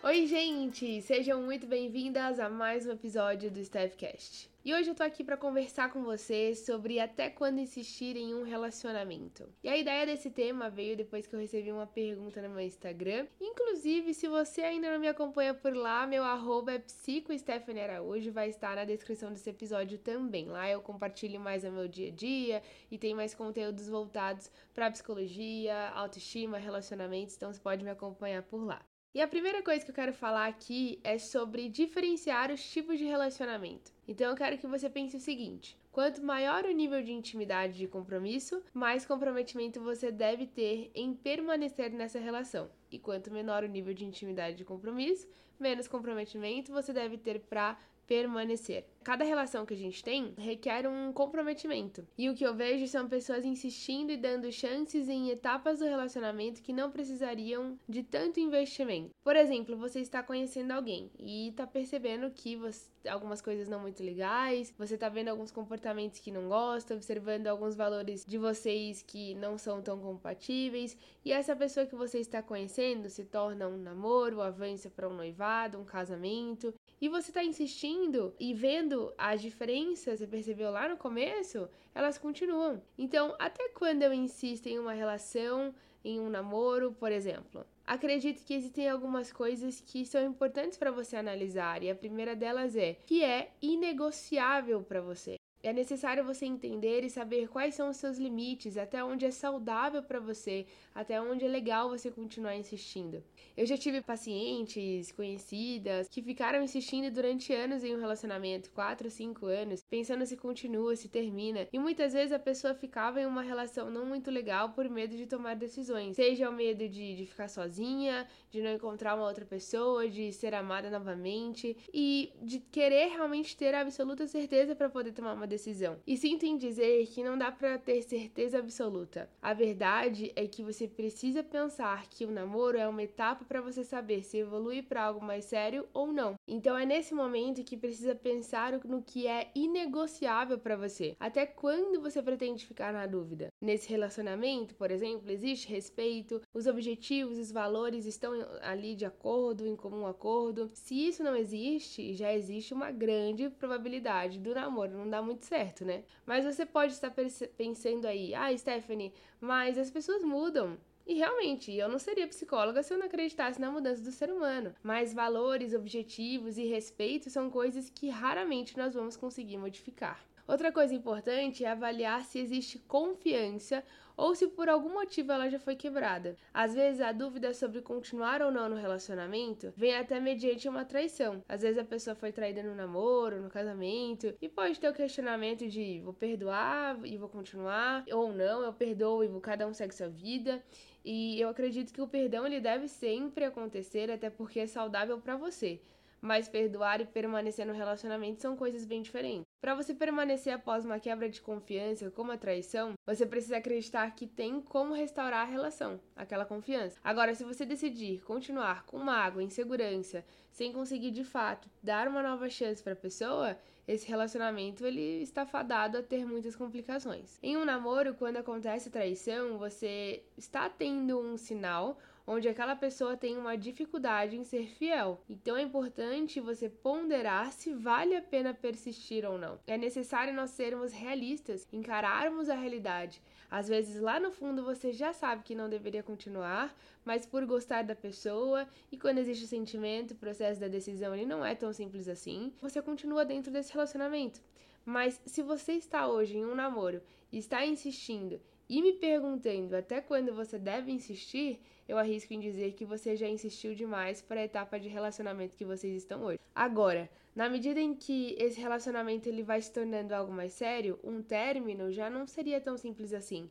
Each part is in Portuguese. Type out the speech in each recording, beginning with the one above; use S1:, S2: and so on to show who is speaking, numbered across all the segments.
S1: Oi, gente! Sejam muito bem-vindas a mais um episódio do Staffcast. E hoje eu tô aqui para conversar com você sobre até quando insistir em um relacionamento. E a ideia desse tema veio depois que eu recebi uma pergunta no meu Instagram. Inclusive, se você ainda não me acompanha por lá, meu arroba é psicostephanie vai estar na descrição desse episódio também. Lá eu compartilho mais o meu dia a dia e tem mais conteúdos voltados para psicologia, autoestima, relacionamentos, então você pode me acompanhar por lá. E a primeira coisa que eu quero falar aqui é sobre diferenciar os tipos de relacionamento. Então eu quero que você pense o seguinte: quanto maior o nível de intimidade e compromisso, mais comprometimento você deve ter em permanecer nessa relação. E quanto menor o nível de intimidade e compromisso, menos comprometimento você deve ter para permanecer. Cada relação que a gente tem requer um comprometimento. E o que eu vejo são pessoas insistindo e dando chances em etapas do relacionamento que não precisariam de tanto investimento. Por exemplo, você está conhecendo alguém e está percebendo que você, algumas coisas não muito legais, você está vendo alguns comportamentos que não gosta, observando alguns valores de vocês que não são tão compatíveis, e essa pessoa que você está conhecendo se torna um namoro, avança para um noivado, um casamento, e você está insistindo e vendo as diferenças, você percebeu lá no começo, elas continuam. Então, até quando eu insisto em uma relação, em um namoro, por exemplo? Acredito que existem algumas coisas que são importantes para você analisar, e a primeira delas é que é inegociável para você. É necessário você entender e saber quais são os seus limites, até onde é saudável para você, até onde é legal você continuar insistindo. Eu já tive pacientes, conhecidas, que ficaram insistindo durante anos em um relacionamento, 4, 5 anos, pensando se continua, se termina. E muitas vezes a pessoa ficava em uma relação não muito legal por medo de tomar decisões. Seja o medo de, de ficar sozinha, de não encontrar uma outra pessoa, de ser amada novamente e de querer realmente ter a absoluta certeza para poder tomar uma decisão. E sinto em dizer que não dá para ter certeza absoluta. A verdade é que você precisa pensar que o namoro é uma etapa para você saber se evolui para algo mais sério ou não. Então é nesse momento que precisa pensar no que é inegociável para você. Até quando você pretende ficar na dúvida? Nesse relacionamento, por exemplo, existe respeito, os objetivos, os valores estão ali de acordo, em comum acordo. Se isso não existe, já existe uma grande probabilidade do namoro não dar muito muito certo, né? Mas você pode estar pensando aí, ah, Stephanie, mas as pessoas mudam. E realmente, eu não seria psicóloga se eu não acreditasse na mudança do ser humano. Mas valores, objetivos e respeito são coisas que raramente nós vamos conseguir modificar. Outra coisa importante é avaliar se existe confiança ou se por algum motivo ela já foi quebrada. Às vezes a dúvida sobre continuar ou não no relacionamento vem até mediante uma traição. Às vezes a pessoa foi traída no namoro, no casamento, e pode ter o questionamento de vou perdoar e vou continuar ou não, eu perdoo e vou cada um segue sua vida. E eu acredito que o perdão ele deve sempre acontecer até porque é saudável para você mas perdoar e permanecer no relacionamento são coisas bem diferentes. Para você permanecer após uma quebra de confiança, como a traição, você precisa acreditar que tem como restaurar a relação, aquela confiança. Agora, se você decidir continuar com mágoa, insegurança, sem conseguir de fato dar uma nova chance para a pessoa, esse relacionamento ele está fadado a ter muitas complicações. Em um namoro, quando acontece traição, você está tendo um sinal onde aquela pessoa tem uma dificuldade em ser fiel. Então é importante você ponderar se vale a pena persistir ou não. É necessário nós sermos realistas, encararmos a realidade. Às vezes lá no fundo você já sabe que não deveria continuar, mas por gostar da pessoa e quando existe o sentimento, o processo da decisão ele não é tão simples assim, você continua dentro desse relacionamento. Mas se você está hoje em um namoro e está insistindo e me perguntando até quando você deve insistir, eu arrisco em dizer que você já insistiu demais para a etapa de relacionamento que vocês estão hoje. Agora, na medida em que esse relacionamento ele vai se tornando algo mais sério, um término já não seria tão simples assim.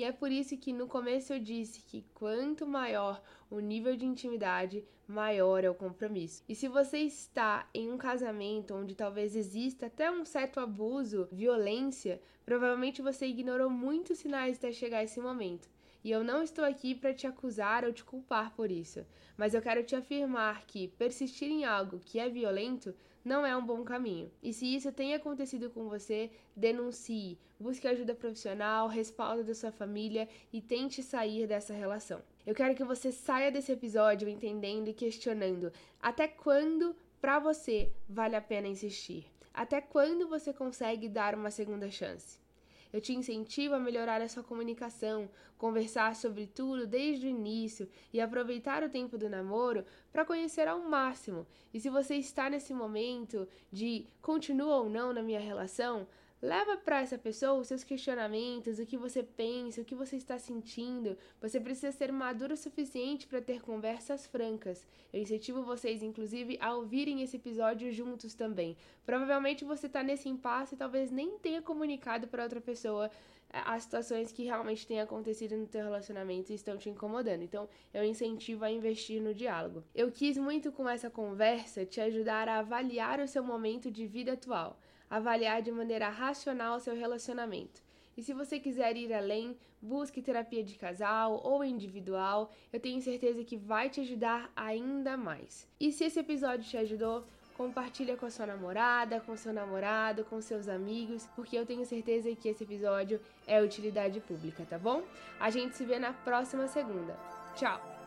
S1: E é por isso que no começo eu disse que quanto maior o nível de intimidade, maior é o compromisso. E se você está em um casamento onde talvez exista até um certo abuso, violência, provavelmente você ignorou muitos sinais até chegar esse momento. E eu não estou aqui para te acusar ou te culpar por isso, mas eu quero te afirmar que persistir em algo que é violento não é um bom caminho. E se isso tem acontecido com você, denuncie, busque ajuda profissional, respaldo da sua família e tente sair dessa relação. Eu quero que você saia desse episódio entendendo e questionando até quando para você vale a pena insistir. Até quando você consegue dar uma segunda chance? Eu te incentivo a melhorar a sua comunicação, conversar sobre tudo desde o início e aproveitar o tempo do namoro para conhecer ao máximo. E se você está nesse momento de continua ou não na minha relação, Leva para essa pessoa os seus questionamentos, o que você pensa, o que você está sentindo. Você precisa ser maduro o suficiente para ter conversas francas. Eu incentivo vocês, inclusive, a ouvirem esse episódio juntos também. Provavelmente você está nesse impasse e talvez nem tenha comunicado para outra pessoa eh, as situações que realmente têm acontecido no teu relacionamento e estão te incomodando. Então, eu incentivo a investir no diálogo. Eu quis muito com essa conversa te ajudar a avaliar o seu momento de vida atual avaliar de maneira racional seu relacionamento. E se você quiser ir além, busque terapia de casal ou individual, eu tenho certeza que vai te ajudar ainda mais. E se esse episódio te ajudou, compartilha com a sua namorada, com seu namorado, com seus amigos, porque eu tenho certeza que esse episódio é utilidade pública, tá bom? A gente se vê na próxima segunda. Tchau!